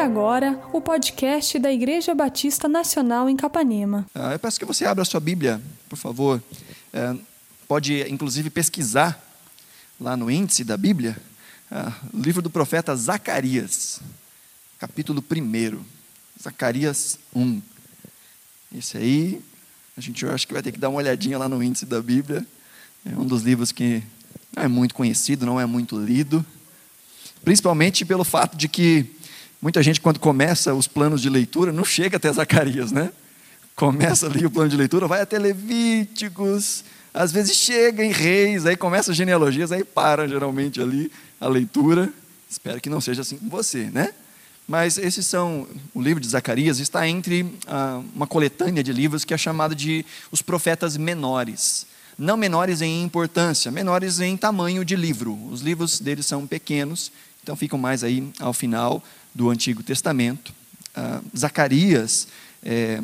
agora o podcast da Igreja Batista Nacional em Capanema. Ah, eu peço que você abra a sua Bíblia, por favor. É, pode, inclusive, pesquisar lá no índice da Bíblia, ah, o livro do profeta Zacarias, capítulo 1. Zacarias 1. Esse aí, a gente acho que vai ter que dar uma olhadinha lá no índice da Bíblia. É um dos livros que não é muito conhecido, não é muito lido, principalmente pelo fato de que muita gente, quando começa os planos de leitura, não chega até Zacarias, né? Começa ali o plano de leitura, vai até Levíticos, às vezes chega em Reis, aí começa genealogias, aí para geralmente ali a leitura. Espero que não seja assim com você, né? Mas esses são, o livro de Zacarias está entre ah, uma coletânea de livros que é chamada de os profetas menores não menores em importância, menores em tamanho de livro. Os livros deles são pequenos, então ficam mais aí ao final do Antigo Testamento. Ah, Zacarias, é,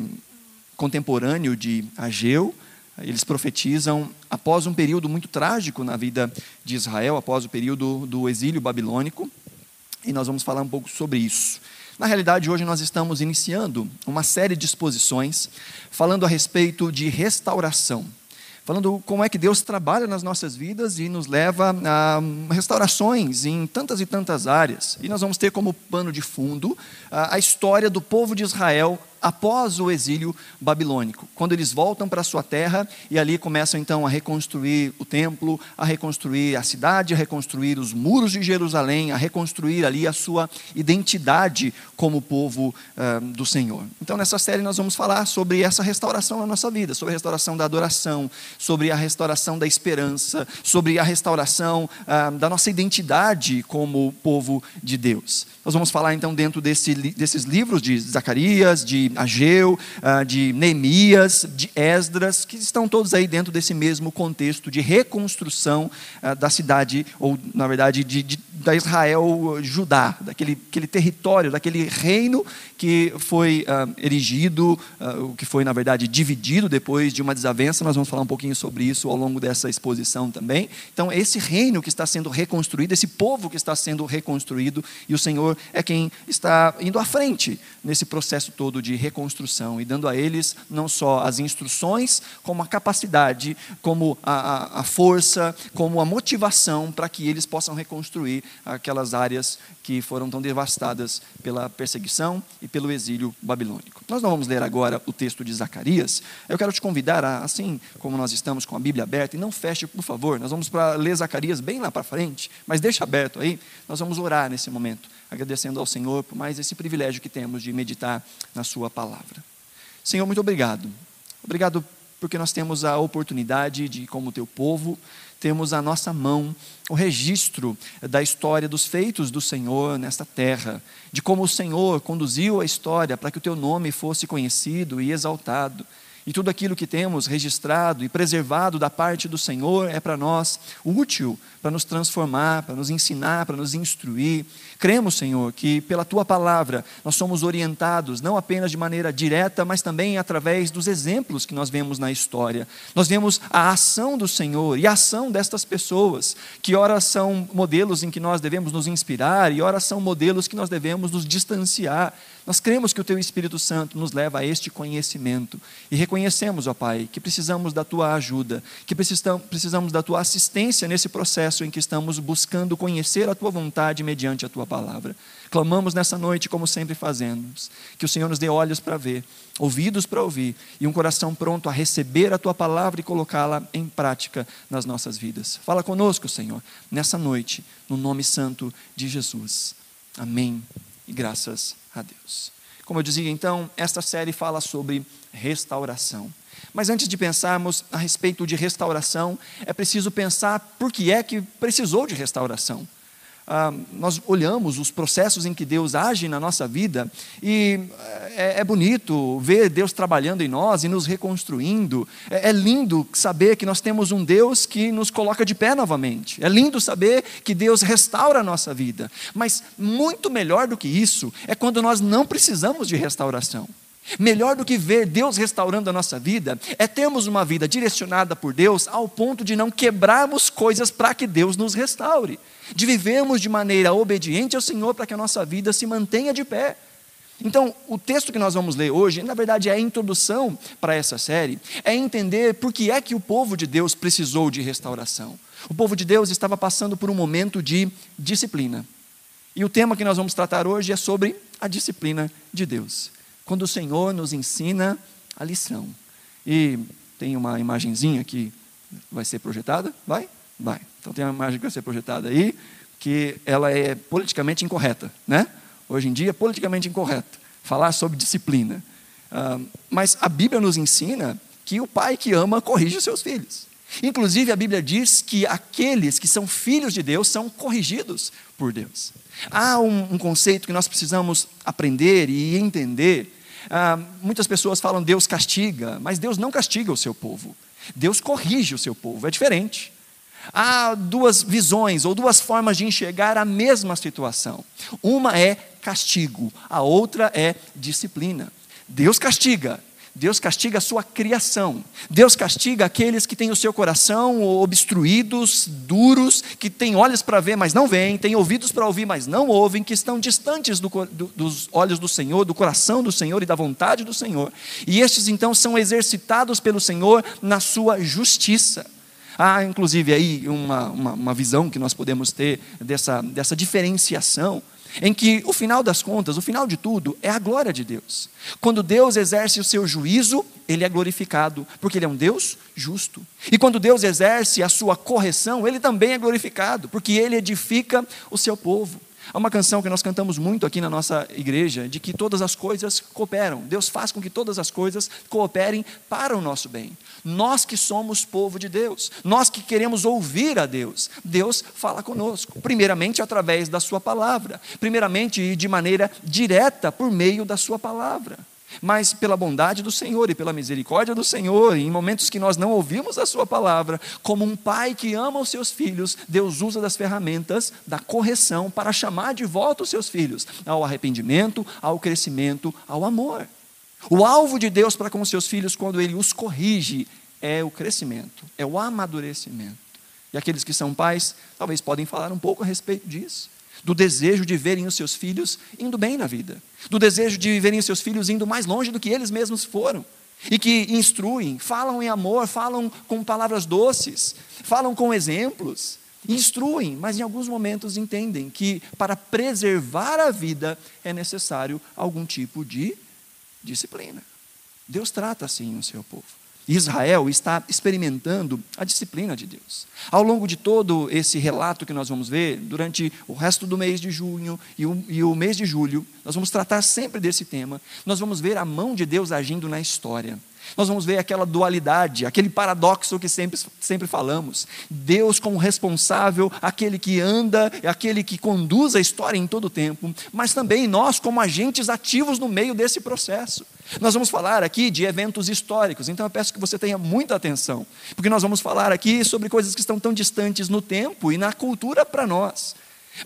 contemporâneo de Ageu, eles profetizam após um período muito trágico na vida de Israel, após o período do exílio babilônico, e nós vamos falar um pouco sobre isso. Na realidade, hoje nós estamos iniciando uma série de exposições falando a respeito de restauração falando como é que Deus trabalha nas nossas vidas e nos leva a restaurações em tantas e tantas áreas. E nós vamos ter como pano de fundo a história do povo de Israel após o exílio babilônico, quando eles voltam para sua terra e ali começam então a reconstruir o templo, a reconstruir a cidade, a reconstruir os muros de Jerusalém, a reconstruir ali a sua identidade como povo uh, do Senhor. Então, nessa série, nós vamos falar sobre essa restauração na nossa vida, sobre a restauração da adoração, sobre a restauração da esperança, sobre a restauração uh, da nossa identidade como povo de Deus. Nós vamos falar então dentro desse, desses livros de Zacarias, de Ageu, ah, de Neemias, de Esdras, que estão todos aí dentro desse mesmo contexto de reconstrução ah, da cidade, ou na verdade de, de, da Israel Judá, daquele aquele território, daquele reino que foi uh, erigido, uh, o que foi na verdade dividido depois de uma desavença. Nós vamos falar um pouquinho sobre isso ao longo dessa exposição também. Então, esse reino que está sendo reconstruído, esse povo que está sendo reconstruído, e o Senhor é quem está indo à frente nesse processo todo de reconstrução e dando a eles não só as instruções, como a capacidade, como a, a, a força, como a motivação para que eles possam reconstruir aquelas áreas que foram tão devastadas pela perseguição e pelo exílio babilônico. Nós não vamos ler agora o texto de Zacarias. Eu quero te convidar, a, assim como nós estamos com a Bíblia aberta, e não feche, por favor. Nós vamos para ler Zacarias bem lá para frente, mas deixa aberto aí. Nós vamos orar nesse momento agradecendo ao Senhor por mais esse privilégio que temos de meditar na Sua palavra. Senhor, muito obrigado. Obrigado porque nós temos a oportunidade de, como teu povo, temos à nossa mão o registro da história dos feitos do Senhor nesta terra, de como o Senhor conduziu a história para que o teu nome fosse conhecido e exaltado. E tudo aquilo que temos registrado e preservado da parte do Senhor é para nós útil, para nos transformar, para nos ensinar, para nos instruir. Cremos, Senhor, que pela tua palavra nós somos orientados, não apenas de maneira direta, mas também através dos exemplos que nós vemos na história. Nós vemos a ação do Senhor e a ação destas pessoas, que ora são modelos em que nós devemos nos inspirar e ora são modelos que nós devemos nos distanciar. Nós cremos que o Teu Espírito Santo nos leva a este conhecimento e reconhecemos, ó Pai, que precisamos da Tua ajuda, que precisamos da Tua assistência nesse processo em que estamos buscando conhecer a Tua vontade mediante a Tua palavra. Clamamos nessa noite, como sempre fazemos, que o Senhor nos dê olhos para ver, ouvidos para ouvir e um coração pronto a receber a Tua palavra e colocá-la em prática nas nossas vidas. Fala conosco, Senhor, nessa noite, no nome santo de Jesus. Amém e graças a Deus. Como eu dizia, então, esta série fala sobre restauração. Mas antes de pensarmos a respeito de restauração, é preciso pensar por que é que precisou de restauração ah, nós olhamos os processos em que Deus age na nossa vida e é, é bonito ver Deus trabalhando em nós e nos reconstruindo. É, é lindo saber que nós temos um Deus que nos coloca de pé novamente. É lindo saber que Deus restaura a nossa vida. Mas muito melhor do que isso é quando nós não precisamos de restauração. Melhor do que ver Deus restaurando a nossa vida é termos uma vida direcionada por Deus ao ponto de não quebrarmos coisas para que Deus nos restaure, de vivermos de maneira obediente ao Senhor para que a nossa vida se mantenha de pé. Então, o texto que nós vamos ler hoje, na verdade, é a introdução para essa série, é entender por que é que o povo de Deus precisou de restauração. O povo de Deus estava passando por um momento de disciplina. E o tema que nós vamos tratar hoje é sobre a disciplina de Deus. Quando o Senhor nos ensina a lição. E tem uma imagenzinha que vai ser projetada? Vai? Vai. Então tem uma imagem que vai ser projetada aí, que ela é politicamente incorreta, né? Hoje em dia, politicamente incorreto falar sobre disciplina. Uh, mas a Bíblia nos ensina que o pai que ama corrige os seus filhos. Inclusive, a Bíblia diz que aqueles que são filhos de Deus são corrigidos por Deus. Há um, um conceito que nós precisamos aprender e entender. Uh, muitas pessoas falam Deus castiga, mas Deus não castiga o seu povo. Deus corrige o seu povo, é diferente. Há duas visões ou duas formas de enxergar a mesma situação. Uma é castigo, a outra é disciplina. Deus castiga, Deus castiga a sua criação. Deus castiga aqueles que têm o seu coração obstruídos, duros, que têm olhos para ver, mas não veem, têm ouvidos para ouvir, mas não ouvem, que estão distantes do, do, dos olhos do Senhor, do coração do Senhor e da vontade do Senhor. E estes então são exercitados pelo Senhor na sua justiça. Há, inclusive, aí uma, uma, uma visão que nós podemos ter dessa, dessa diferenciação em que o final das contas, o final de tudo, é a glória de Deus. Quando Deus exerce o seu juízo, ele é glorificado, porque ele é um Deus justo. E quando Deus exerce a sua correção, ele também é glorificado, porque ele edifica o seu povo. Há uma canção que nós cantamos muito aqui na nossa igreja, de que todas as coisas cooperam. Deus faz com que todas as coisas cooperem para o nosso bem. Nós que somos povo de Deus, nós que queremos ouvir a Deus, Deus fala conosco. Primeiramente através da Sua palavra, primeiramente e de maneira direta por meio da Sua palavra mas pela bondade do Senhor e pela misericórdia do Senhor, em momentos que nós não ouvimos a Sua palavra, como um pai que ama os seus filhos, Deus usa das ferramentas da correção para chamar de volta os seus filhos ao arrependimento, ao crescimento, ao amor. O alvo de Deus para com os seus filhos, quando Ele os corrige, é o crescimento, é o amadurecimento. E aqueles que são pais, talvez podem falar um pouco a respeito disso do desejo de verem os seus filhos indo bem na vida, do desejo de verem os seus filhos indo mais longe do que eles mesmos foram, e que instruem, falam em amor, falam com palavras doces, falam com exemplos, instruem, mas em alguns momentos entendem que para preservar a vida é necessário algum tipo de disciplina. Deus trata assim o seu povo. Israel está experimentando a disciplina de Deus. Ao longo de todo esse relato que nós vamos ver, durante o resto do mês de junho e o, e o, mês de julho, nós vamos tratar sempre desse tema. Nós vamos ver a mão de Deus agindo na história. Nós vamos ver aquela dualidade, aquele paradoxo que sempre, sempre falamos. Deus como responsável, aquele que anda, aquele que conduz a história em todo o tempo, mas também nós como agentes ativos no meio desse processo. Nós vamos falar aqui de eventos históricos, então eu peço que você tenha muita atenção, porque nós vamos falar aqui sobre coisas que estão tão distantes no tempo e na cultura para nós.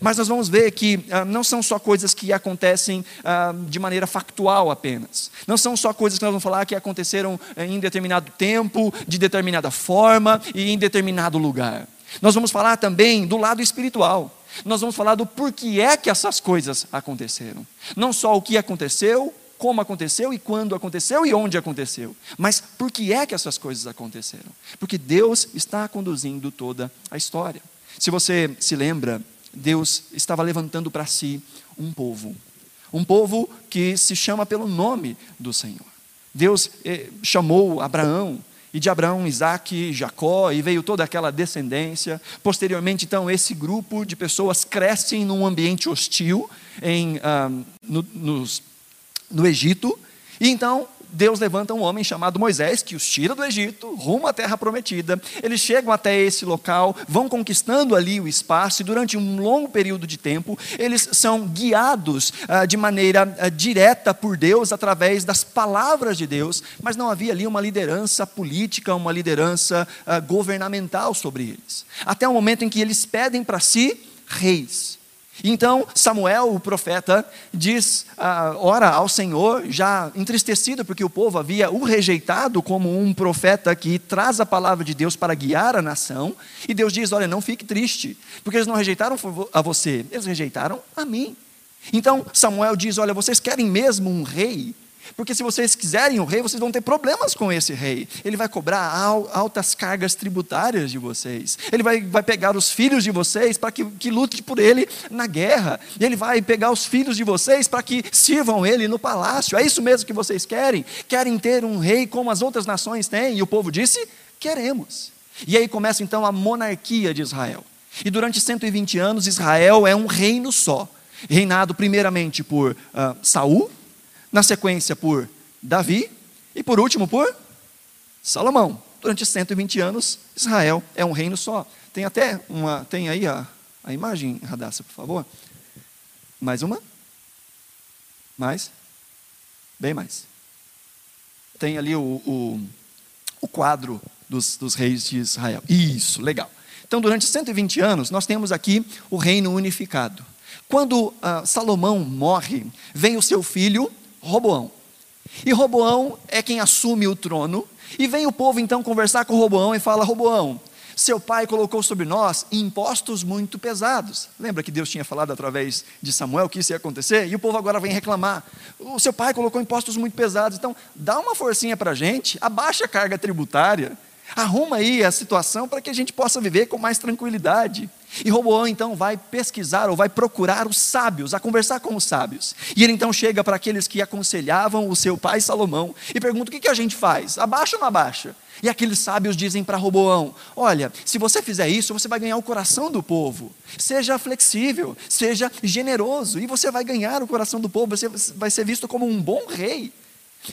Mas nós vamos ver que ah, não são só coisas que acontecem ah, de maneira factual apenas. Não são só coisas que nós vamos falar que aconteceram eh, em determinado tempo, de determinada forma e em determinado lugar. Nós vamos falar também do lado espiritual. Nós vamos falar do porquê é que essas coisas aconteceram. Não só o que aconteceu, como aconteceu e quando aconteceu e onde aconteceu. Mas por que é que essas coisas aconteceram? Porque Deus está conduzindo toda a história. Se você se lembra, Deus estava levantando para si um povo. Um povo que se chama pelo nome do Senhor. Deus eh, chamou Abraão, e de Abraão, Isaac, Jacó, e veio toda aquela descendência. Posteriormente, então, esse grupo de pessoas crescem num ambiente hostil em, ah, no, nos no Egito. E então Deus levanta um homem chamado Moisés, que os tira do Egito, rumo à terra prometida. Eles chegam até esse local, vão conquistando ali o espaço, e durante um longo período de tempo, eles são guiados ah, de maneira ah, direta por Deus, através das palavras de Deus, mas não havia ali uma liderança política, uma liderança ah, governamental sobre eles. Até o momento em que eles pedem para si reis. Então Samuel, o profeta, diz, ah, ora ao Senhor, já entristecido porque o povo havia o rejeitado como um profeta que traz a palavra de Deus para guiar a nação. E Deus diz: olha, não fique triste, porque eles não rejeitaram a você, eles rejeitaram a mim. Então Samuel diz: Olha, vocês querem mesmo um rei? Porque se vocês quiserem o rei, vocês vão ter problemas com esse rei. Ele vai cobrar altas cargas tributárias de vocês. Ele vai, vai pegar os filhos de vocês para que, que lute por ele na guerra. Ele vai pegar os filhos de vocês para que sirvam ele no palácio. É isso mesmo que vocês querem? Querem ter um rei como as outras nações têm? E o povo disse: queremos. E aí começa então a monarquia de Israel. E durante 120 anos, Israel é um reino só, reinado primeiramente por uh, Saul na sequência por Davi e por último por Salomão. Durante 120 anos, Israel é um reino só. Tem até uma, tem aí a, a imagem, Radassa, por favor. Mais uma? Mais? Bem mais. Tem ali o, o, o quadro dos, dos reis de Israel. Isso, legal. Então, durante 120 anos, nós temos aqui o reino unificado. Quando uh, Salomão morre, vem o seu filho Roboão. E Roboão é quem assume o trono. E vem o povo então conversar com Roboão e fala: Roboão, seu pai colocou sobre nós impostos muito pesados. Lembra que Deus tinha falado através de Samuel que isso ia acontecer? E o povo agora vem reclamar. O seu pai colocou impostos muito pesados. Então, dá uma forcinha para a gente, abaixa a carga tributária, arruma aí a situação para que a gente possa viver com mais tranquilidade. E Roboão então vai pesquisar ou vai procurar os sábios, a conversar com os sábios. E ele então chega para aqueles que aconselhavam o seu pai Salomão e pergunta: o que, que a gente faz? Abaixa ou não abaixa? E aqueles sábios dizem para Roboão: Olha, se você fizer isso, você vai ganhar o coração do povo. Seja flexível, seja generoso, e você vai ganhar o coração do povo, você vai ser visto como um bom rei.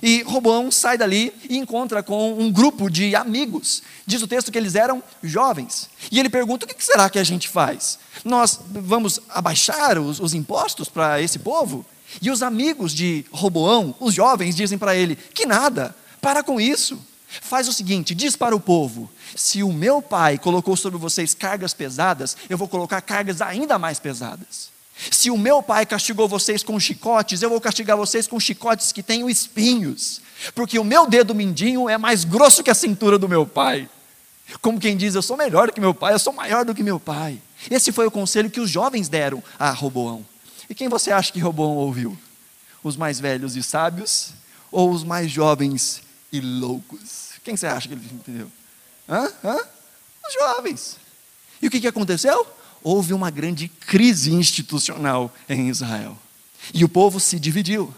E Roboão sai dali e encontra com um grupo de amigos. Diz o texto que eles eram jovens. E ele pergunta: o que será que a gente faz? Nós vamos abaixar os, os impostos para esse povo? E os amigos de Roboão, os jovens, dizem para ele: que nada, para com isso. Faz o seguinte: diz para o povo: se o meu pai colocou sobre vocês cargas pesadas, eu vou colocar cargas ainda mais pesadas. Se o meu pai castigou vocês com chicotes, eu vou castigar vocês com chicotes que tenham espinhos, porque o meu dedo mindinho é mais grosso que a cintura do meu pai. Como quem diz, eu sou melhor do que meu pai, eu sou maior do que meu pai. Esse foi o conselho que os jovens deram a Roboão. E quem você acha que Roboão ouviu? Os mais velhos e sábios ou os mais jovens e loucos? Quem você acha que ele entendeu? Hã? Hã? Os jovens. E o que, que aconteceu? Houve uma grande crise institucional em Israel. E o povo se dividiu.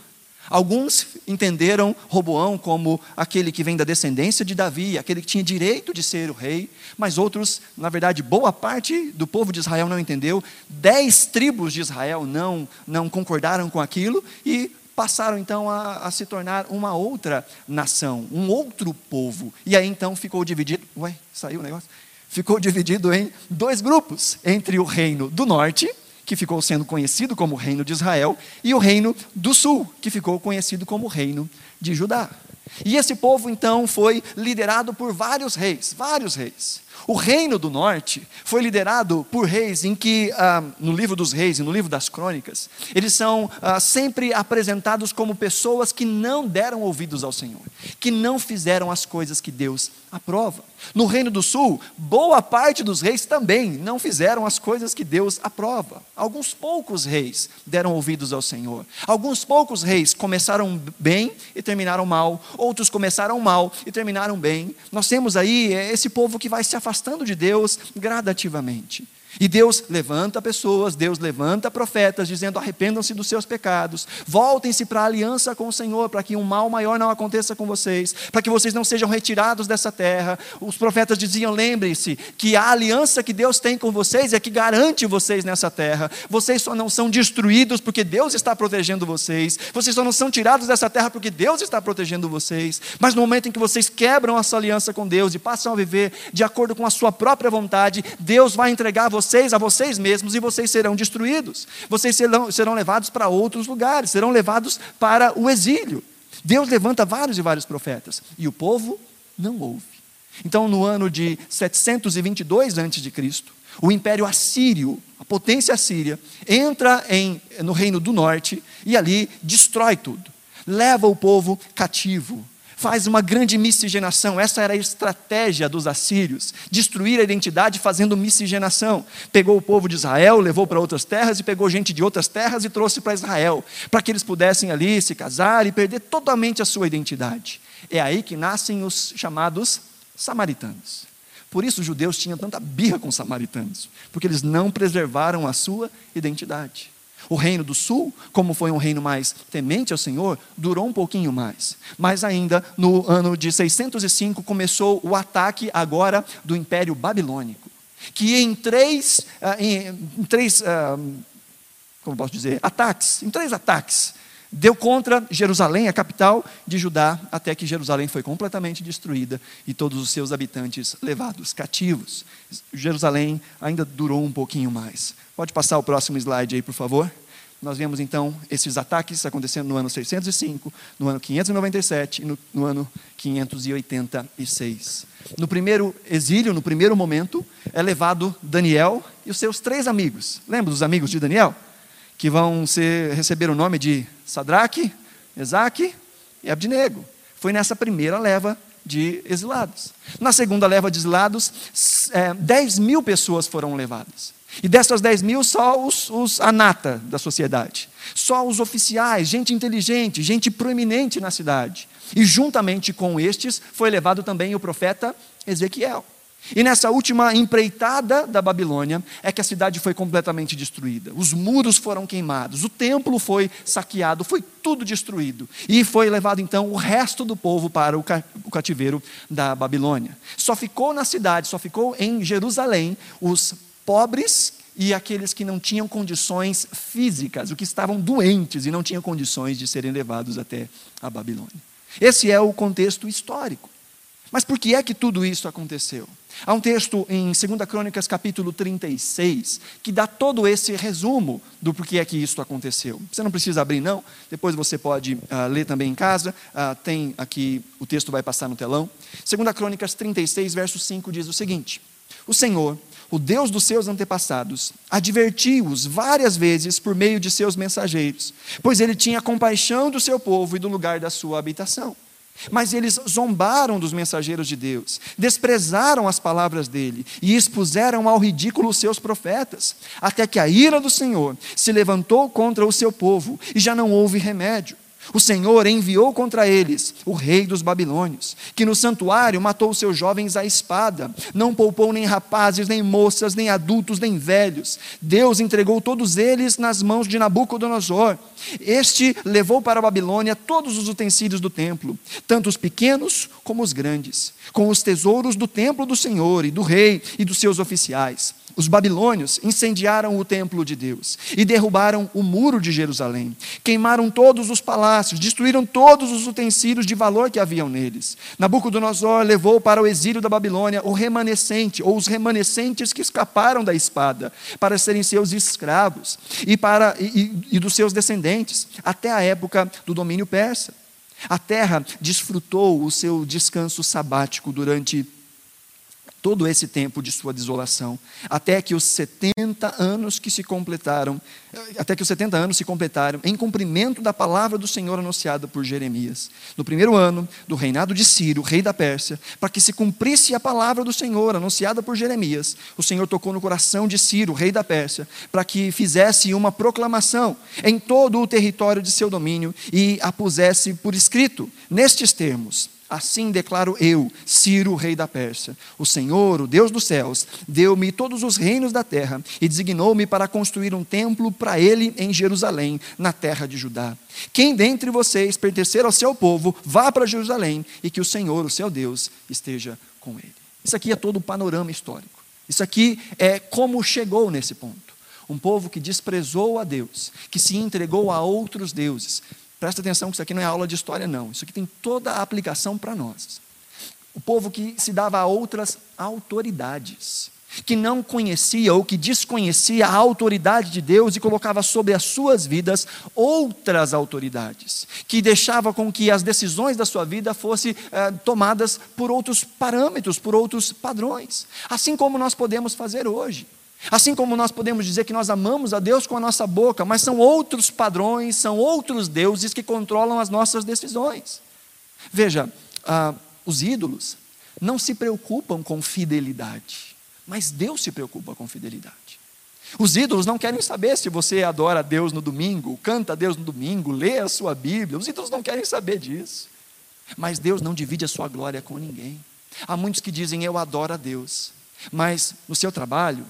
Alguns entenderam Roboão como aquele que vem da descendência de Davi, aquele que tinha direito de ser o rei, mas outros, na verdade, boa parte do povo de Israel não entendeu. Dez tribos de Israel não, não concordaram com aquilo e passaram então a, a se tornar uma outra nação, um outro povo. E aí então ficou dividido. Ué, saiu o negócio? Ficou dividido em dois grupos: entre o reino do norte, que ficou sendo conhecido como Reino de Israel, e o reino do sul, que ficou conhecido como Reino de Judá. E esse povo então foi liderado por vários reis, vários reis. O reino do norte foi liderado por reis em que, ah, no livro dos reis e no livro das crônicas, eles são ah, sempre apresentados como pessoas que não deram ouvidos ao Senhor, que não fizeram as coisas que Deus aprova. No reino do sul, boa parte dos reis também não fizeram as coisas que Deus aprova. Alguns poucos reis deram ouvidos ao Senhor. Alguns poucos reis começaram bem e terminaram mal. Outros começaram mal e terminaram bem. Nós temos aí eh, esse povo que vai se afastando de Deus gradativamente. E Deus levanta pessoas, Deus levanta profetas, dizendo: arrependam-se dos seus pecados, voltem-se para a aliança com o Senhor, para que um mal maior não aconteça com vocês, para que vocês não sejam retirados dessa terra. Os profetas diziam: lembrem-se que a aliança que Deus tem com vocês é que garante vocês nessa terra. Vocês só não são destruídos porque Deus está protegendo vocês, vocês só não são tirados dessa terra porque Deus está protegendo vocês. Mas no momento em que vocês quebram essa aliança com Deus e passam a viver de acordo com a sua própria vontade, Deus vai entregar vocês vocês a vocês mesmos e vocês serão destruídos. Vocês serão, serão levados para outros lugares, serão levados para o exílio. Deus levanta vários e vários profetas e o povo não ouve. Então, no ano de 722 a.C., o Império Assírio, a potência assíria, entra em, no Reino do Norte e ali destrói tudo. Leva o povo cativo, faz uma grande miscigenação. Essa era a estratégia dos assírios: destruir a identidade fazendo miscigenação. Pegou o povo de Israel, levou para outras terras e pegou gente de outras terras e trouxe para Israel, para que eles pudessem ali se casar e perder totalmente a sua identidade. É aí que nascem os chamados samaritanos. Por isso os judeus tinham tanta birra com os samaritanos, porque eles não preservaram a sua identidade. O reino do sul, como foi um reino mais temente ao Senhor, durou um pouquinho mais. Mas ainda no ano de 605 começou o ataque agora do Império Babilônico, que em três, ah, em, três ah, como posso dizer, ataques, em três ataques, deu contra Jerusalém, a capital de Judá, até que Jerusalém foi completamente destruída e todos os seus habitantes levados cativos. Jerusalém ainda durou um pouquinho mais. Pode passar o próximo slide aí, por favor. Nós vemos então esses ataques acontecendo no ano 605, no ano 597 e no, no ano 586. No primeiro exílio, no primeiro momento, é levado Daniel e os seus três amigos. Lembra dos amigos de Daniel? que vão ser, receber o nome de Sadraque, Mesaque e Abdinego. Foi nessa primeira leva de exilados. Na segunda leva de exilados, é, 10 mil pessoas foram levadas. E dessas 10 mil, só os, os a nata da sociedade. Só os oficiais, gente inteligente, gente proeminente na cidade. E juntamente com estes, foi levado também o profeta Ezequiel. E nessa última empreitada da Babilônia é que a cidade foi completamente destruída. Os muros foram queimados, o templo foi saqueado, foi tudo destruído. E foi levado então o resto do povo para o cativeiro da Babilônia. Só ficou na cidade, só ficou em Jerusalém os pobres e aqueles que não tinham condições físicas, os que estavam doentes e não tinham condições de serem levados até a Babilônia. Esse é o contexto histórico. Mas por que é que tudo isso aconteceu? Há um texto em 2 Crônicas, capítulo 36, que dá todo esse resumo do porquê é que isso aconteceu. Você não precisa abrir, não, depois você pode uh, ler também em casa, uh, tem aqui, o texto vai passar no telão. 2 Crônicas 36, verso 5 diz o seguinte: O Senhor, o Deus dos seus antepassados, advertiu-os várias vezes por meio de seus mensageiros, pois ele tinha compaixão do seu povo e do lugar da sua habitação. Mas eles zombaram dos mensageiros de Deus, desprezaram as palavras dele e expuseram ao ridículo os seus profetas, até que a ira do Senhor se levantou contra o seu povo e já não houve remédio. O Senhor enviou contra eles o rei dos babilônios, que no santuário matou seus jovens à espada, não poupou nem rapazes, nem moças, nem adultos, nem velhos. Deus entregou todos eles nas mãos de Nabucodonosor. Este levou para a Babilônia todos os utensílios do templo, tanto os pequenos como os grandes, com os tesouros do templo do Senhor e do rei e dos seus oficiais. Os babilônios incendiaram o templo de Deus e derrubaram o muro de Jerusalém. Queimaram todos os palácios, destruíram todos os utensílios de valor que haviam neles. Nabucodonosor levou para o exílio da Babilônia o remanescente, ou os remanescentes que escaparam da espada, para serem seus escravos e, para, e, e dos seus descendentes, até a época do domínio persa. A terra desfrutou o seu descanso sabático durante todo esse tempo de sua desolação, até que os 70 anos que se completaram, até que os 70 anos se completaram em cumprimento da palavra do Senhor anunciada por Jeremias. No primeiro ano do reinado de Ciro, rei da Pérsia, para que se cumprisse a palavra do Senhor anunciada por Jeremias, o Senhor tocou no coração de Ciro, rei da Pérsia, para que fizesse uma proclamação em todo o território de seu domínio e a pusesse por escrito nestes termos: Assim declaro eu, Ciro, rei da Pérsia: O Senhor, o Deus dos céus, deu-me todos os reinos da terra e designou-me para construir um templo para ele em Jerusalém, na terra de Judá. Quem dentre vocês pertencer ao seu povo, vá para Jerusalém e que o Senhor, o seu Deus, esteja com ele. Isso aqui é todo o panorama histórico. Isso aqui é como chegou nesse ponto. Um povo que desprezou a Deus, que se entregou a outros deuses, Presta atenção que isso aqui não é aula de história, não. Isso aqui tem toda a aplicação para nós. O povo que se dava a outras autoridades, que não conhecia ou que desconhecia a autoridade de Deus e colocava sobre as suas vidas outras autoridades, que deixava com que as decisões da sua vida fossem eh, tomadas por outros parâmetros, por outros padrões, assim como nós podemos fazer hoje. Assim como nós podemos dizer que nós amamos a Deus com a nossa boca, mas são outros padrões, são outros deuses que controlam as nossas decisões. Veja, ah, os ídolos não se preocupam com fidelidade, mas Deus se preocupa com fidelidade. Os ídolos não querem saber se você adora a Deus no domingo, canta a Deus no domingo, lê a sua Bíblia. Os ídolos não querem saber disso. Mas Deus não divide a sua glória com ninguém. Há muitos que dizem eu adoro a Deus, mas no seu trabalho,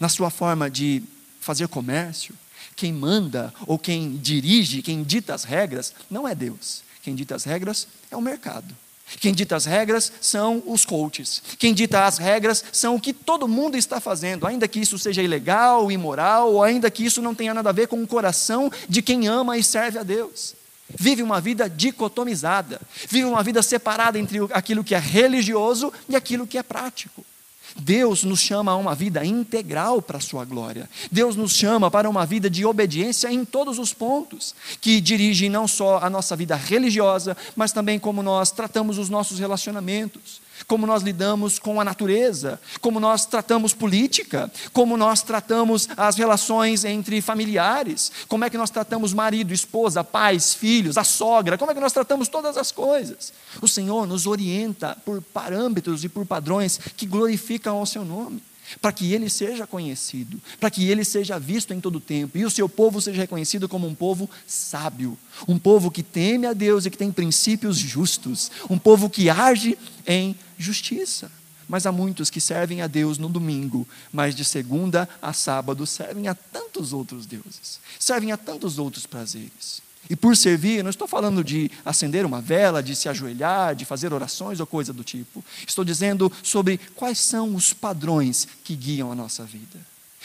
na sua forma de fazer comércio, quem manda ou quem dirige, quem dita as regras, não é Deus. Quem dita as regras é o mercado. Quem dita as regras são os coaches. Quem dita as regras são o que todo mundo está fazendo, ainda que isso seja ilegal, imoral, ou ainda que isso não tenha nada a ver com o coração de quem ama e serve a Deus. Vive uma vida dicotomizada, vive uma vida separada entre aquilo que é religioso e aquilo que é prático. Deus nos chama a uma vida integral para a sua glória. Deus nos chama para uma vida de obediência em todos os pontos, que dirige não só a nossa vida religiosa, mas também como nós tratamos os nossos relacionamentos como nós lidamos com a natureza, como nós tratamos política, como nós tratamos as relações entre familiares, como é que nós tratamos marido, esposa, pais, filhos, a sogra, como é que nós tratamos todas as coisas. O Senhor nos orienta por parâmetros e por padrões que glorificam ao seu nome para que ele seja conhecido, para que ele seja visto em todo o tempo e o seu povo seja reconhecido como um povo sábio, um povo que teme a Deus e que tem princípios justos, um povo que age em justiça. Mas há muitos que servem a Deus no domingo, mas de segunda a sábado servem a tantos outros deuses, servem a tantos outros prazeres. E por servir, não estou falando de acender uma vela, de se ajoelhar, de fazer orações ou coisa do tipo. Estou dizendo sobre quais são os padrões que guiam a nossa vida.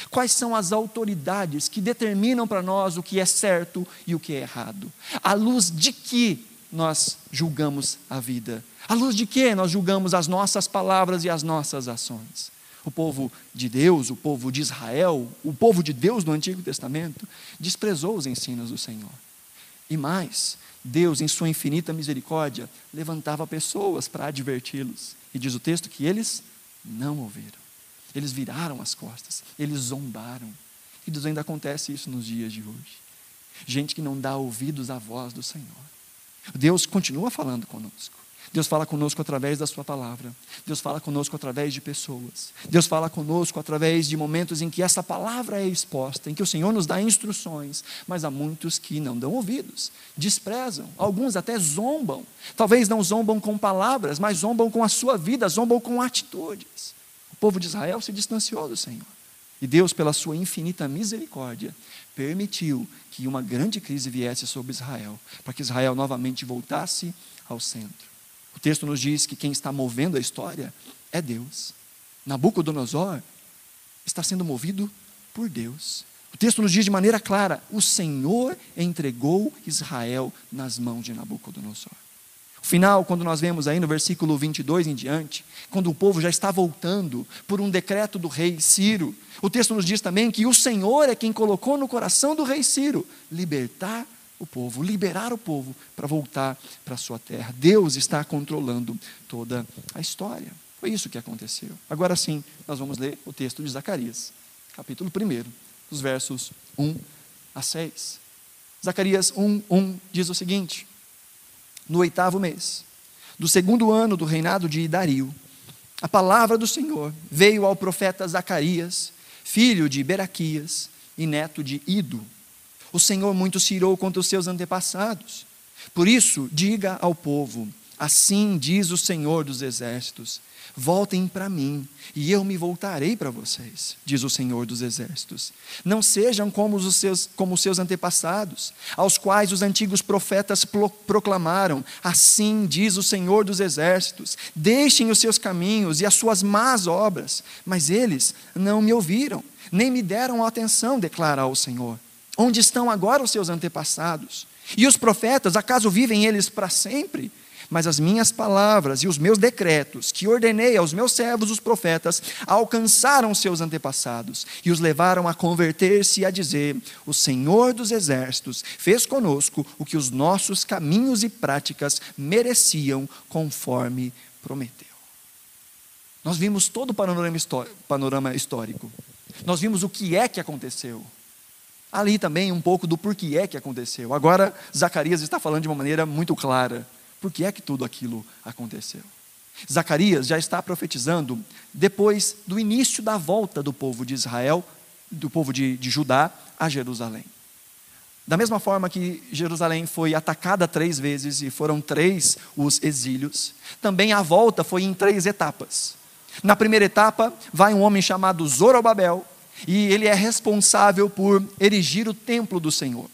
Quais são as autoridades que determinam para nós o que é certo e o que é errado? À luz de que nós julgamos a vida? À luz de que nós julgamos as nossas palavras e as nossas ações? O povo de Deus, o povo de Israel, o povo de Deus no Antigo Testamento, desprezou os ensinos do Senhor. E mais, Deus, em sua infinita misericórdia, levantava pessoas para adverti-los. E diz o texto que eles não ouviram. Eles viraram as costas, eles zombaram. E ainda acontece isso nos dias de hoje. Gente que não dá ouvidos à voz do Senhor. Deus continua falando conosco. Deus fala conosco através da Sua palavra. Deus fala conosco através de pessoas. Deus fala conosco através de momentos em que essa palavra é exposta, em que o Senhor nos dá instruções, mas há muitos que não dão ouvidos, desprezam, alguns até zombam. Talvez não zombam com palavras, mas zombam com a sua vida, zombam com atitudes. O povo de Israel se distanciou do Senhor. E Deus, pela sua infinita misericórdia, permitiu que uma grande crise viesse sobre Israel, para que Israel novamente voltasse ao centro. O texto nos diz que quem está movendo a história é Deus. Nabucodonosor está sendo movido por Deus. O texto nos diz de maneira clara: o Senhor entregou Israel nas mãos de Nabucodonosor. Final, quando nós vemos aí no versículo 22 em diante, quando o povo já está voltando por um decreto do rei Ciro, o texto nos diz também que o Senhor é quem colocou no coração do rei Ciro libertar o povo, liberar o povo para voltar para a sua terra. Deus está controlando toda a história. Foi isso que aconteceu. Agora sim, nós vamos ler o texto de Zacarias, capítulo 1, os versos 1 a 6. Zacarias 1, 1 diz o seguinte: No oitavo mês, do segundo ano do reinado de Dario, a palavra do Senhor veio ao profeta Zacarias, filho de Beraquias e neto de Ido o Senhor muito se irou contra os seus antepassados. Por isso, diga ao povo: Assim diz o Senhor dos exércitos: Voltem para mim, e eu me voltarei para vocês, diz o Senhor dos exércitos. Não sejam como os seus, como os seus antepassados, aos quais os antigos profetas proclamaram: Assim diz o Senhor dos exércitos: Deixem os seus caminhos e as suas más obras. Mas eles não me ouviram, nem me deram atenção, declara o Senhor. Onde estão agora os seus antepassados? E os profetas, acaso vivem eles para sempre? Mas as minhas palavras e os meus decretos, que ordenei aos meus servos, os profetas, alcançaram seus antepassados e os levaram a converter-se e a dizer: O Senhor dos exércitos fez conosco o que os nossos caminhos e práticas mereciam, conforme prometeu. Nós vimos todo o panorama histórico. Nós vimos o que é que aconteceu ali também um pouco do porquê é que aconteceu. Agora, Zacarias está falando de uma maneira muito clara. Por que é que tudo aquilo aconteceu. Zacarias já está profetizando depois do início da volta do povo de Israel, do povo de, de Judá a Jerusalém. Da mesma forma que Jerusalém foi atacada três vezes e foram três os exílios, também a volta foi em três etapas. Na primeira etapa, vai um homem chamado Zorobabel, e ele é responsável por erigir o templo do Senhor.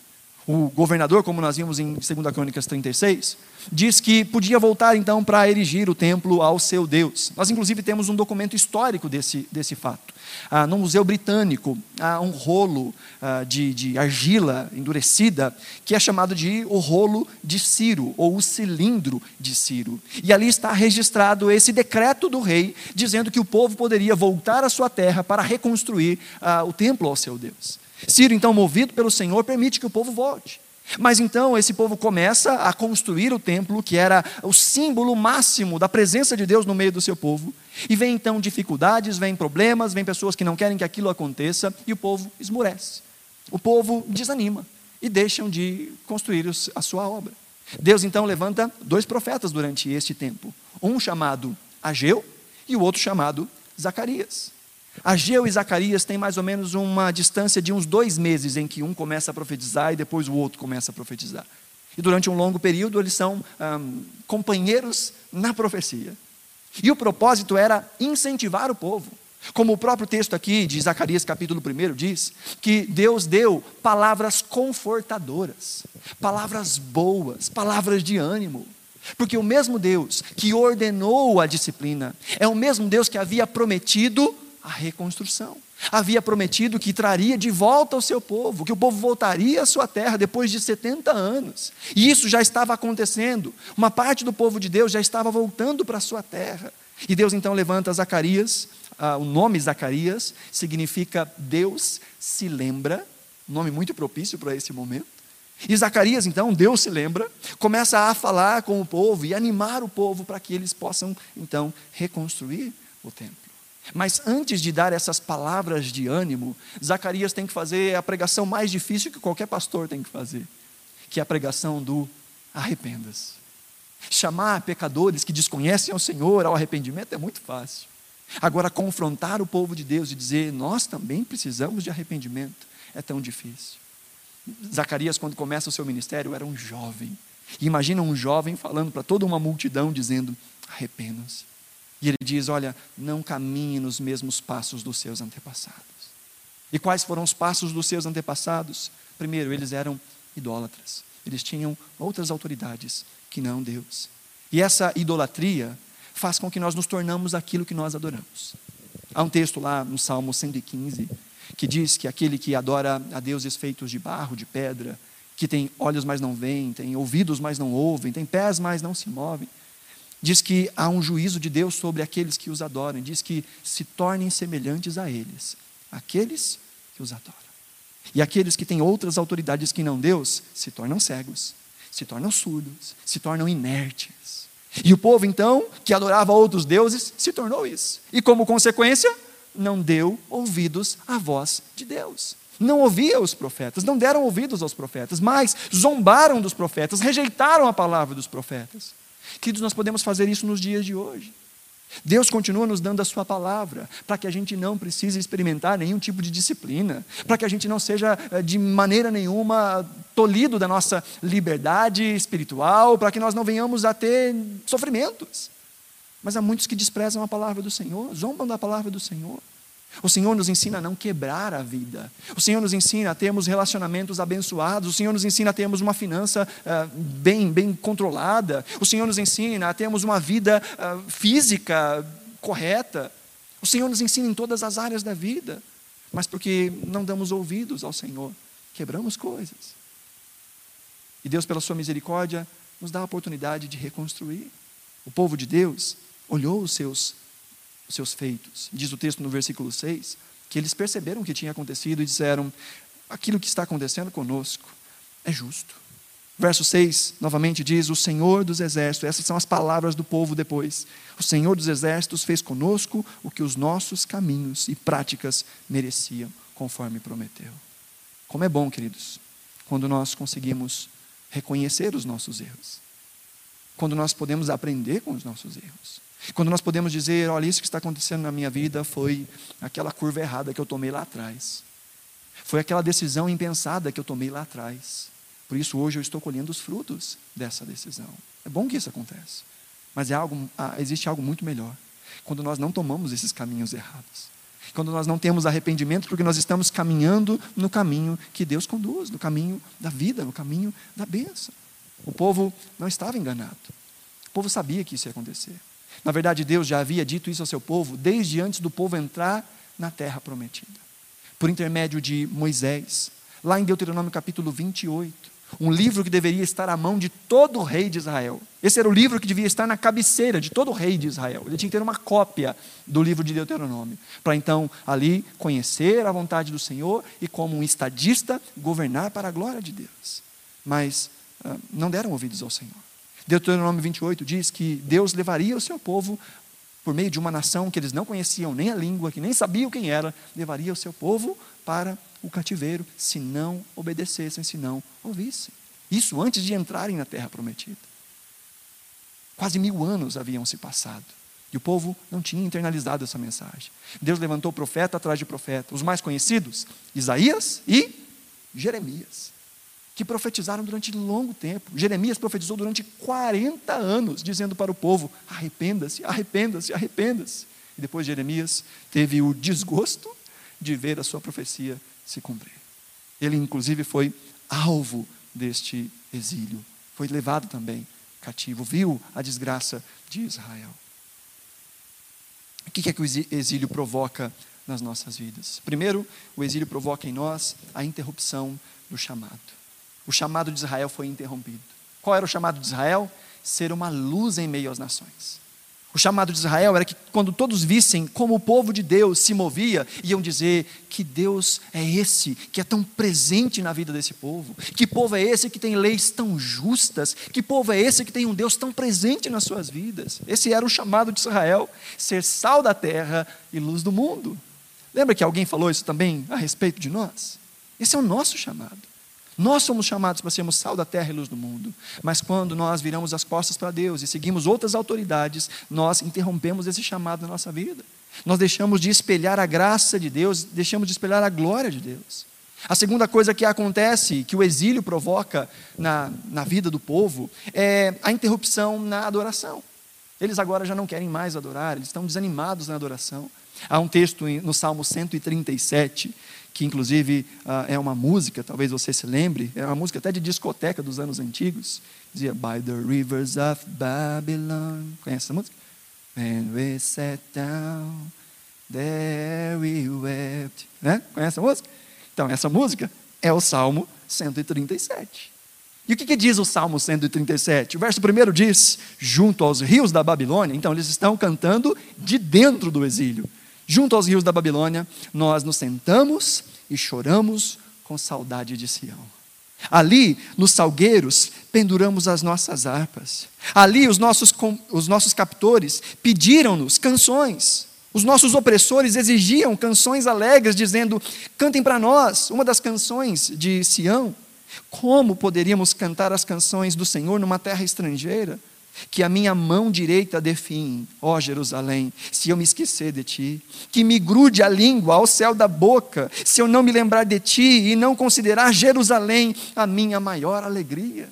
O governador, como nós vimos em 2 Crônicas 36, diz que podia voltar então para erigir o templo ao seu Deus. Nós, inclusive, temos um documento histórico desse, desse fato. Ah, no Museu Britânico, há um rolo ah, de, de argila endurecida que é chamado de o rolo de Ciro, ou o cilindro de Ciro. E ali está registrado esse decreto do rei, dizendo que o povo poderia voltar à sua terra para reconstruir ah, o templo ao seu Deus. Ciro, então, movido pelo Senhor, permite que o povo volte. Mas então esse povo começa a construir o templo, que era o símbolo máximo da presença de Deus no meio do seu povo. E vem então dificuldades, vem problemas, vem pessoas que não querem que aquilo aconteça, e o povo esmurece. O povo desanima e deixam de construir a sua obra. Deus então levanta dois profetas durante este tempo: um chamado Ageu e o outro chamado Zacarias. Ageu e Zacarias têm mais ou menos uma distância de uns dois meses em que um começa a profetizar e depois o outro começa a profetizar. E durante um longo período eles são companheiros na profecia. E o propósito era incentivar o povo. Como o próprio texto aqui de Zacarias, capítulo 1, diz, que Deus deu palavras confortadoras, palavras boas, palavras de ânimo. Porque o mesmo Deus que ordenou a disciplina é o mesmo Deus que havia prometido a reconstrução. Havia prometido que traria de volta o seu povo, que o povo voltaria à sua terra depois de 70 anos. E isso já estava acontecendo. Uma parte do povo de Deus já estava voltando para a sua terra. E Deus então levanta Zacarias, ah, o nome Zacarias significa Deus se lembra, nome muito propício para esse momento. E Zacarias, então, Deus se lembra, começa a falar com o povo e animar o povo para que eles possam, então, reconstruir o templo. Mas antes de dar essas palavras de ânimo, Zacarias tem que fazer a pregação mais difícil que qualquer pastor tem que fazer, que é a pregação do arrependas. Chamar pecadores que desconhecem o Senhor ao arrependimento é muito fácil. Agora, confrontar o povo de Deus e dizer, nós também precisamos de arrependimento, é tão difícil. Zacarias, quando começa o seu ministério, era um jovem. Imagina um jovem falando para toda uma multidão, dizendo: arrependam-se. E ele diz: Olha, não caminhe nos mesmos passos dos seus antepassados. E quais foram os passos dos seus antepassados? Primeiro, eles eram idólatras. Eles tinham outras autoridades que não Deus. E essa idolatria faz com que nós nos tornamos aquilo que nós adoramos. Há um texto lá no Salmo 115 que diz que aquele que adora a deuses feitos de barro, de pedra, que tem olhos, mas não veem, tem ouvidos, mas não ouvem, tem pés, mas não se movem, diz que há um juízo de Deus sobre aqueles que os adoram, diz que se tornem semelhantes a eles, aqueles que os adoram. E aqueles que têm outras autoridades que não Deus se tornam cegos, se tornam surdos, se tornam inertes. E o povo, então, que adorava outros deuses, se tornou isso. E como consequência, não deu ouvidos à voz de Deus. Não ouvia os profetas, não deram ouvidos aos profetas, mas zombaram dos profetas, rejeitaram a palavra dos profetas. Queridos, nós podemos fazer isso nos dias de hoje. Deus continua nos dando a Sua palavra, para que a gente não precise experimentar nenhum tipo de disciplina, para que a gente não seja eh, de maneira nenhuma tolhido da nossa liberdade espiritual, para que nós não venhamos a ter sofrimentos. Mas há muitos que desprezam a palavra do Senhor, zombam da palavra do Senhor. O Senhor nos ensina a não quebrar a vida. O Senhor nos ensina a termos relacionamentos abençoados. O Senhor nos ensina a termos uma finança uh, bem, bem controlada. O Senhor nos ensina a termos uma vida uh, física correta. O Senhor nos ensina em todas as áreas da vida. Mas porque não damos ouvidos ao Senhor, quebramos coisas. E Deus, pela sua misericórdia, nos dá a oportunidade de reconstruir. O povo de Deus olhou os seus os seus feitos. Diz o texto no versículo 6 que eles perceberam o que tinha acontecido e disseram: aquilo que está acontecendo conosco é justo. Verso 6, novamente diz: O Senhor dos exércitos, essas são as palavras do povo depois. O Senhor dos exércitos fez conosco o que os nossos caminhos e práticas mereciam, conforme prometeu. Como é bom, queridos, quando nós conseguimos reconhecer os nossos erros quando nós podemos aprender com os nossos erros. Quando nós podemos dizer, olha, isso que está acontecendo na minha vida foi aquela curva errada que eu tomei lá atrás. Foi aquela decisão impensada que eu tomei lá atrás. Por isso hoje eu estou colhendo os frutos dessa decisão. É bom que isso aconteça. Mas é algo, ah, existe algo muito melhor. Quando nós não tomamos esses caminhos errados. Quando nós não temos arrependimento, porque nós estamos caminhando no caminho que Deus conduz, no caminho da vida, no caminho da bênção. O povo não estava enganado. O povo sabia que isso ia acontecer. Na verdade, Deus já havia dito isso ao seu povo desde antes do povo entrar na terra prometida. Por intermédio de Moisés, lá em Deuteronômio capítulo 28 um livro que deveria estar à mão de todo o rei de Israel. Esse era o livro que devia estar na cabeceira de todo o rei de Israel. Ele tinha que ter uma cópia do livro de Deuteronômio, para então ali conhecer a vontade do Senhor e, como um estadista, governar para a glória de Deus. Mas ah, não deram ouvidos ao Senhor. Deuteronômio 28 diz que Deus levaria o seu povo por meio de uma nação que eles não conheciam nem a língua, que nem sabiam quem era, levaria o seu povo para o cativeiro se não obedecessem, se não ouvissem. Isso antes de entrarem na terra prometida. Quase mil anos haviam se passado. E o povo não tinha internalizado essa mensagem. Deus levantou profeta atrás de profeta. Os mais conhecidos, Isaías e Jeremias, que profetizaram durante longo tempo. Jeremias profetizou durante 40 anos, dizendo para o povo: arrependa-se, arrependa-se, arrependa-se. E depois Jeremias teve o desgosto de ver a sua profecia se cumprir. Ele, inclusive, foi alvo deste exílio, foi levado também cativo, viu a desgraça de Israel. O que é que o exílio provoca nas nossas vidas? Primeiro, o exílio provoca em nós a interrupção do chamado. O chamado de Israel foi interrompido. Qual era o chamado de Israel? Ser uma luz em meio às nações. O chamado de Israel era que quando todos vissem como o povo de Deus se movia, iam dizer que Deus é esse que é tão presente na vida desse povo, que povo é esse que tem leis tão justas, que povo é esse que tem um Deus tão presente nas suas vidas. Esse era o chamado de Israel, ser sal da terra e luz do mundo. Lembra que alguém falou isso também a respeito de nós? Esse é o nosso chamado. Nós somos chamados para sermos sal da terra e luz do mundo. Mas quando nós viramos as costas para Deus e seguimos outras autoridades, nós interrompemos esse chamado na nossa vida. Nós deixamos de espelhar a graça de Deus, deixamos de espelhar a glória de Deus. A segunda coisa que acontece, que o exílio provoca na, na vida do povo, é a interrupção na adoração. Eles agora já não querem mais adorar, eles estão desanimados na adoração. Há um texto no Salmo 137 que inclusive uh, é uma música, talvez você se lembre, é uma música até de discoteca dos anos antigos. Dizia, By the rivers of Babylon. Conhece essa música? When we sat down, there we wept. Né? Conhece a música? Então, essa música é o Salmo 137. E o que, que, diz o Salmo 137? O verso primeiro diz: junto aos rios da Babilônia. Então, eles estão cantando de dentro do exílio. Junto aos rios da Babilônia, nós nos sentamos e choramos com saudade de Sião. Ali, nos salgueiros, penduramos as nossas harpas. Ali, os nossos, os nossos captores pediram-nos canções. Os nossos opressores exigiam canções alegres, dizendo: cantem para nós uma das canções de Sião. Como poderíamos cantar as canções do Senhor numa terra estrangeira? Que a minha mão direita define, ó Jerusalém, se eu me esquecer de ti, que me grude a língua ao céu da boca, se eu não me lembrar de ti e não considerar Jerusalém a minha maior alegria.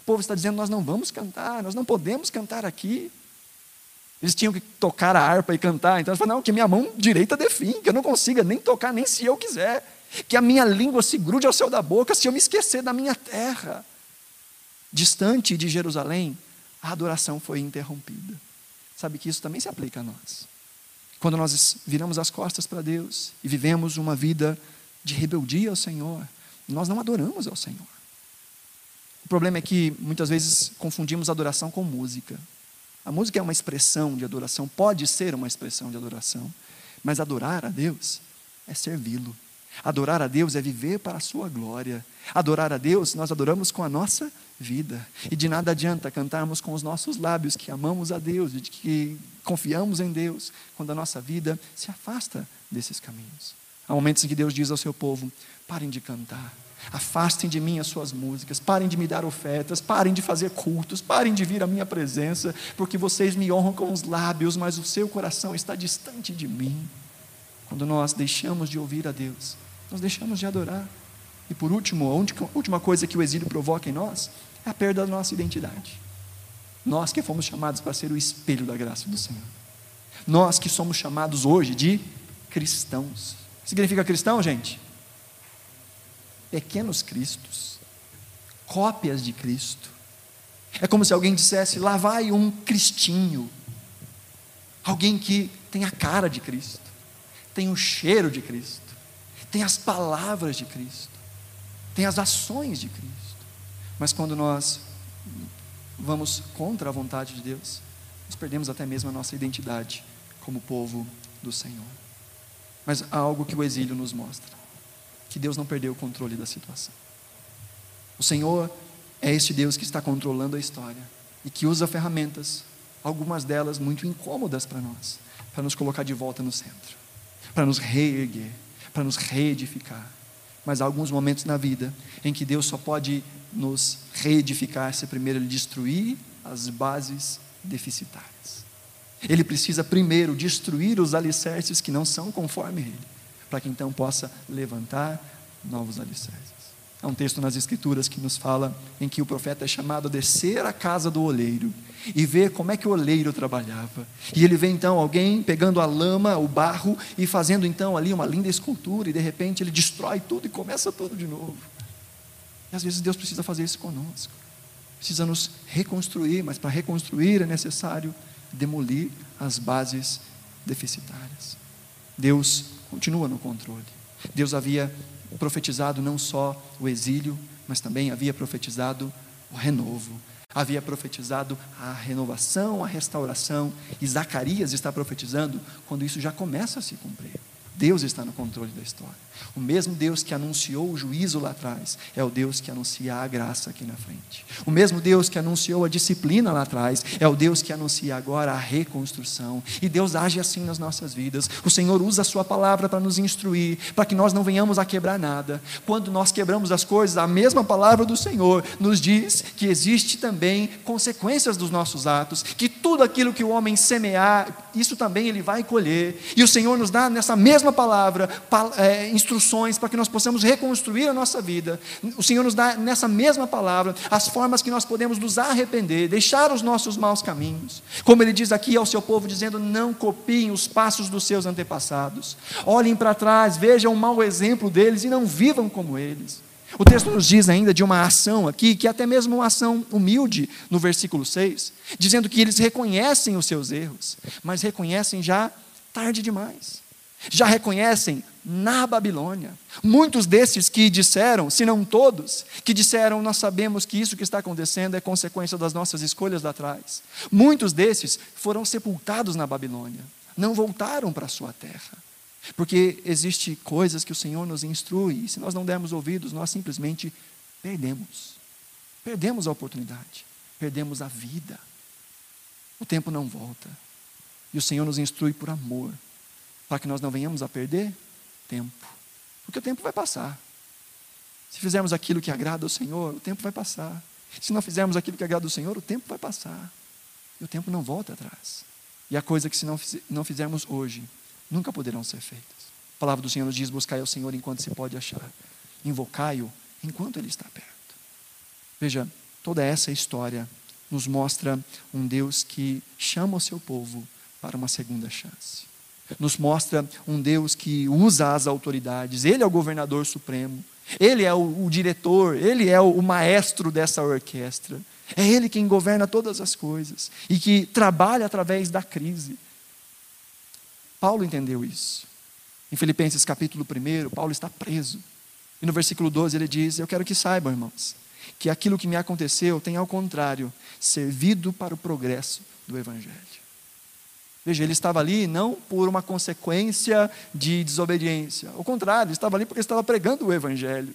O povo está dizendo: nós não vamos cantar, nós não podemos cantar aqui. Eles tinham que tocar a harpa e cantar, então eles falaram: não, que minha mão direita define, que eu não consiga nem tocar, nem se eu quiser, que a minha língua se grude ao céu da boca, se eu me esquecer da minha terra. Distante de Jerusalém, a adoração foi interrompida. Sabe que isso também se aplica a nós. Quando nós viramos as costas para Deus e vivemos uma vida de rebeldia ao Senhor, nós não adoramos ao Senhor. O problema é que muitas vezes confundimos adoração com música. A música é uma expressão de adoração, pode ser uma expressão de adoração, mas adorar a Deus é servi-lo. Adorar a Deus é viver para a sua glória. Adorar a Deus, nós adoramos com a nossa vida. E de nada adianta cantarmos com os nossos lábios que amamos a Deus, e que confiamos em Deus, quando a nossa vida se afasta desses caminhos. Há momentos em que Deus diz ao seu povo: parem de cantar, Afastem de mim as suas músicas, parem de me dar ofertas, parem de fazer cultos, parem de vir à minha presença, porque vocês me honram com os lábios, mas o seu coração está distante de mim. Quando nós deixamos de ouvir a Deus, nós deixamos de adorar. E por último, a última coisa que o exílio provoca em nós é a perda da nossa identidade. Nós que fomos chamados para ser o espelho da graça do Senhor. Nós que somos chamados hoje de cristãos. Significa cristão, gente? Pequenos cristos, cópias de Cristo. É como se alguém dissesse: lá vai um cristinho, alguém que tem a cara de Cristo, tem o cheiro de Cristo, tem as palavras de Cristo, tem as ações de Cristo. Mas quando nós vamos contra a vontade de Deus, nós perdemos até mesmo a nossa identidade como povo do Senhor. Mas há algo que o exílio nos mostra: que Deus não perdeu o controle da situação. O Senhor é este Deus que está controlando a história e que usa ferramentas, algumas delas muito incômodas para nós, para nos colocar de volta no centro, para nos reerguer, para nos reedificar. Mas há alguns momentos na vida em que Deus só pode nos reedificar se primeiro Ele destruir as bases deficitárias. Ele precisa primeiro destruir os alicerces que não são conforme Ele, para que então possa levantar novos alicerces. Há um texto nas Escrituras que nos fala em que o profeta é chamado a descer à casa do oleiro e ver como é que o oleiro trabalhava. E ele vê então alguém pegando a lama, o barro e fazendo então ali uma linda escultura e de repente ele destrói tudo e começa tudo de novo. E às vezes Deus precisa fazer isso conosco. Precisa nos reconstruir, mas para reconstruir é necessário demolir as bases deficitárias. Deus continua no controle. Deus havia profetizado não só o exílio, mas também havia profetizado o renovo. Havia profetizado a renovação, a restauração, e Zacarias está profetizando quando isso já começa a se cumprir. Deus está no controle da história. O mesmo Deus que anunciou o juízo lá atrás é o Deus que anuncia a graça aqui na frente. O mesmo Deus que anunciou a disciplina lá atrás é o Deus que anuncia agora a reconstrução. E Deus age assim nas nossas vidas. O Senhor usa a Sua palavra para nos instruir, para que nós não venhamos a quebrar nada. Quando nós quebramos as coisas, a mesma palavra do Senhor nos diz que existe também consequências dos nossos atos, que tudo aquilo que o homem semear, isso também ele vai colher. E o Senhor nos dá nessa mesma palavra é, instruções para que nós possamos reconstruir a nossa vida. O Senhor nos dá nessa mesma palavra as formas que nós podemos nos arrepender, deixar os nossos maus caminhos. Como ele diz aqui ao seu povo, dizendo: não copiem os passos dos seus antepassados. Olhem para trás, vejam o mau exemplo deles e não vivam como eles. O texto nos diz ainda de uma ação aqui, que é até mesmo uma ação humilde, no versículo 6, dizendo que eles reconhecem os seus erros, mas reconhecem já tarde demais. Já reconhecem na Babilônia. Muitos desses que disseram, se não todos, que disseram, nós sabemos que isso que está acontecendo é consequência das nossas escolhas lá atrás. Muitos desses foram sepultados na Babilônia, não voltaram para a sua terra. Porque existe coisas que o Senhor nos instrui, e se nós não dermos ouvidos, nós simplesmente perdemos. Perdemos a oportunidade, perdemos a vida. O tempo não volta. E o Senhor nos instrui por amor, para que nós não venhamos a perder tempo. Porque o tempo vai passar. Se fizermos aquilo que agrada ao Senhor, o tempo vai passar. Se não fizermos aquilo que agrada ao Senhor, o tempo vai passar. E o tempo não volta atrás. E a coisa que se não, não fizermos hoje, nunca poderão ser feitas. A palavra do Senhor diz: buscai ao Senhor enquanto se pode achar, invocai-o enquanto ele está perto. Veja, toda essa história nos mostra um Deus que chama o seu povo para uma segunda chance. Nos mostra um Deus que usa as autoridades, ele é o governador supremo, ele é o, o diretor, ele é o, o maestro dessa orquestra. É ele quem governa todas as coisas e que trabalha através da crise. Paulo entendeu isso. Em Filipenses capítulo 1, Paulo está preso. E no versículo 12 ele diz: Eu quero que saibam, irmãos, que aquilo que me aconteceu tem, ao contrário, servido para o progresso do Evangelho. Veja, ele estava ali não por uma consequência de desobediência, ao contrário, ele estava ali porque estava pregando o Evangelho.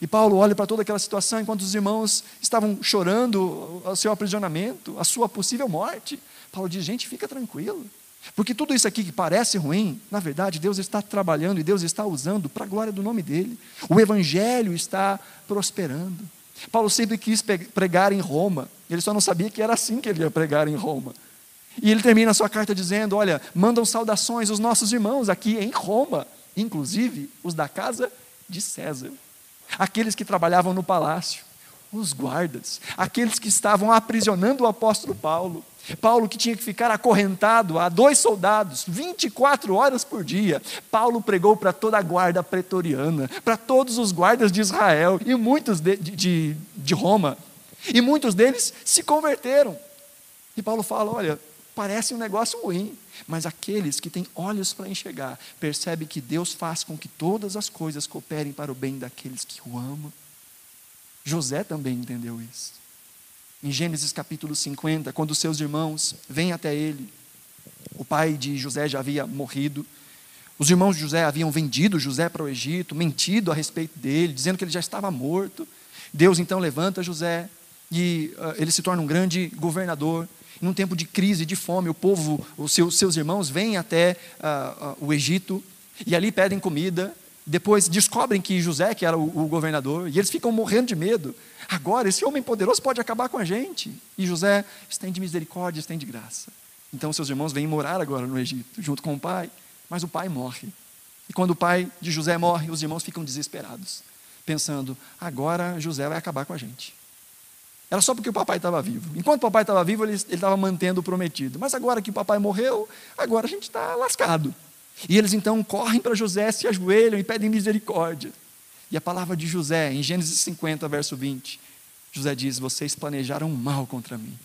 E Paulo olha para toda aquela situação enquanto os irmãos estavam chorando o seu aprisionamento, a sua possível morte. Paulo diz: gente, fica tranquilo. Porque tudo isso aqui que parece ruim, na verdade, Deus está trabalhando e Deus está usando para a glória do nome dele. O Evangelho está prosperando. Paulo sempre quis pregar em Roma, ele só não sabia que era assim que ele ia pregar em Roma. E ele termina a sua carta dizendo: Olha, mandam saudações os nossos irmãos aqui em Roma, inclusive os da casa de César, aqueles que trabalhavam no palácio, os guardas, aqueles que estavam aprisionando o apóstolo Paulo. Paulo que tinha que ficar acorrentado a dois soldados 24 horas por dia. Paulo pregou para toda a guarda pretoriana, para todos os guardas de Israel e muitos de, de, de Roma. E muitos deles se converteram. E Paulo fala: olha, parece um negócio ruim, mas aqueles que têm olhos para enxergar percebem que Deus faz com que todas as coisas cooperem para o bem daqueles que o amam. José também entendeu isso. Em Gênesis capítulo 50, quando seus irmãos vêm até ele, o pai de José já havia morrido. Os irmãos de José haviam vendido José para o Egito, mentido a respeito dele, dizendo que ele já estava morto. Deus então levanta José e uh, ele se torna um grande governador. Num tempo de crise, de fome, o povo, os seus, seus irmãos vêm até uh, uh, o Egito e ali pedem comida. Depois descobrem que José, que era o, o governador, e eles ficam morrendo de medo. Agora, esse homem poderoso pode acabar com a gente. E José estende misericórdia, estende graça. Então, seus irmãos vêm morar agora no Egito, junto com o pai, mas o pai morre. E quando o pai de José morre, os irmãos ficam desesperados, pensando: agora José vai acabar com a gente. Era só porque o papai estava vivo. Enquanto o papai estava vivo, ele estava mantendo o prometido. Mas agora que o papai morreu, agora a gente está lascado. E eles então correm para José, se ajoelham e pedem misericórdia. E a palavra de José, em Gênesis 50, verso 20, José diz: Vocês planejaram mal contra mim,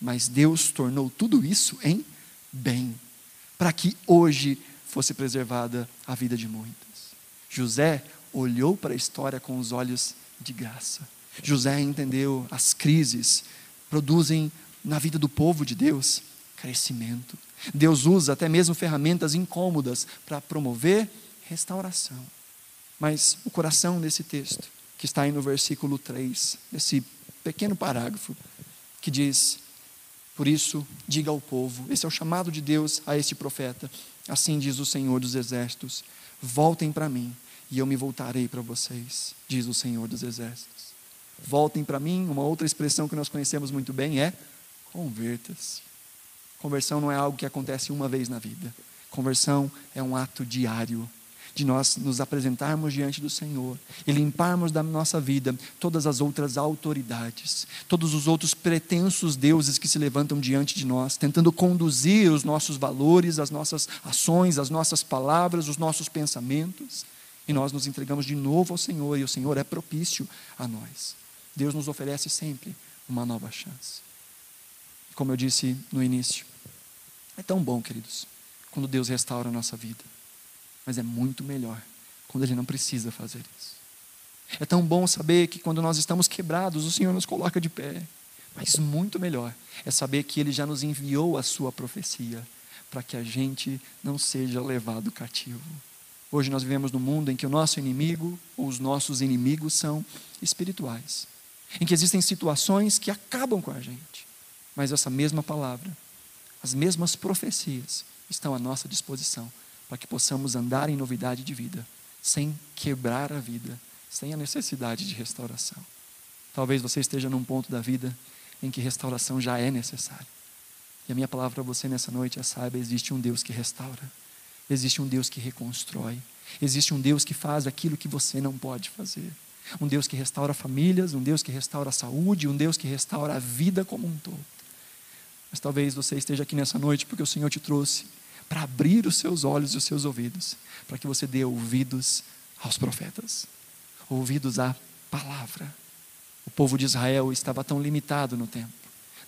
mas Deus tornou tudo isso em bem, para que hoje fosse preservada a vida de muitos. José olhou para a história com os olhos de graça. José entendeu as crises produzem na vida do povo de Deus crescimento. Deus usa até mesmo ferramentas incômodas para promover restauração. Mas o coração desse texto, que está aí no versículo 3, desse pequeno parágrafo, que diz: Por isso, diga ao povo, esse é o chamado de Deus a este profeta, assim diz o Senhor dos Exércitos: voltem para mim e eu me voltarei para vocês, diz o Senhor dos Exércitos. Voltem para mim, uma outra expressão que nós conhecemos muito bem é converta-se. Conversão não é algo que acontece uma vez na vida. Conversão é um ato diário de nós nos apresentarmos diante do Senhor e limparmos da nossa vida todas as outras autoridades, todos os outros pretensos deuses que se levantam diante de nós, tentando conduzir os nossos valores, as nossas ações, as nossas palavras, os nossos pensamentos. E nós nos entregamos de novo ao Senhor, e o Senhor é propício a nós. Deus nos oferece sempre uma nova chance. Como eu disse no início, é tão bom, queridos, quando Deus restaura a nossa vida. Mas é muito melhor quando Ele não precisa fazer isso. É tão bom saber que quando nós estamos quebrados, o Senhor nos coloca de pé. Mas muito melhor é saber que Ele já nos enviou a Sua profecia para que a gente não seja levado cativo. Hoje nós vivemos num mundo em que o nosso inimigo, ou os nossos inimigos, são espirituais. Em que existem situações que acabam com a gente. Mas essa mesma palavra, as mesmas profecias estão à nossa disposição para que possamos andar em novidade de vida, sem quebrar a vida, sem a necessidade de restauração. Talvez você esteja num ponto da vida em que restauração já é necessária. E a minha palavra para você nessa noite é: saiba, existe um Deus que restaura, existe um Deus que reconstrói, existe um Deus que faz aquilo que você não pode fazer. Um Deus que restaura famílias, um Deus que restaura a saúde, um Deus que restaura a vida como um todo. Mas talvez você esteja aqui nessa noite porque o Senhor te trouxe para abrir os seus olhos e os seus ouvidos, para que você dê ouvidos aos profetas, ouvidos à palavra. O povo de Israel estava tão limitado no tempo.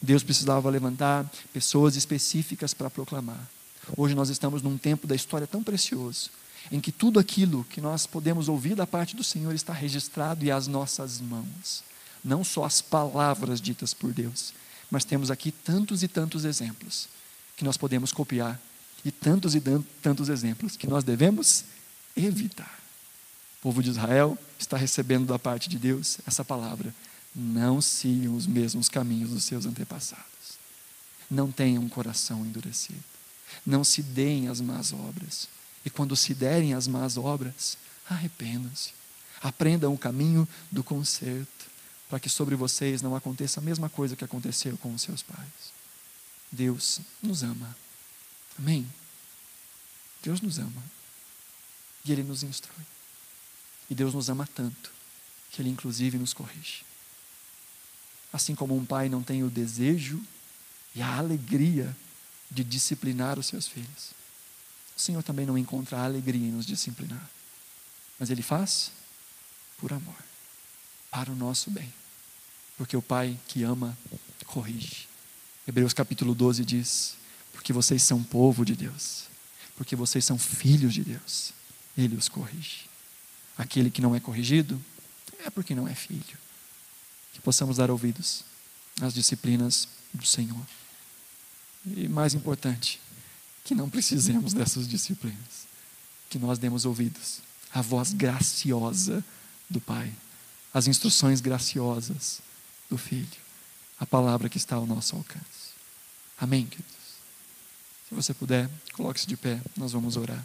Deus precisava levantar pessoas específicas para proclamar. Hoje nós estamos num tempo da história tão precioso, em que tudo aquilo que nós podemos ouvir da parte do Senhor está registrado e às nossas mãos. Não só as palavras ditas por Deus, mas temos aqui tantos e tantos exemplos que nós podemos copiar e tantos e tantos exemplos que nós devemos evitar. O povo de Israel está recebendo da parte de Deus essa palavra: não sigam os mesmos caminhos dos seus antepassados. Não tenham um coração endurecido. Não se deem as más obras. E quando se derem as más obras, arrependam-se. Aprendam o caminho do conserto, para que sobre vocês não aconteça a mesma coisa que aconteceu com os seus pais. Deus nos ama. Amém? Deus nos ama. E Ele nos instrui. E Deus nos ama tanto que Ele, inclusive, nos corrige. Assim como um pai não tem o desejo e a alegria de disciplinar os seus filhos, o Senhor também não encontra alegria em nos disciplinar. Mas Ele faz por amor, para o nosso bem. Porque o Pai que ama, corrige. Hebreus capítulo 12 diz: Porque vocês são povo de Deus, porque vocês são filhos de Deus, Ele os corrige. Aquele que não é corrigido é porque não é filho. Que possamos dar ouvidos às disciplinas do Senhor. E mais importante, que não precisemos dessas disciplinas. Que nós demos ouvidos à voz graciosa do Pai, as instruções graciosas do Filho, a palavra que está ao nosso alcance. Amém, queridos? Se você puder, coloque-se de pé, nós vamos orar.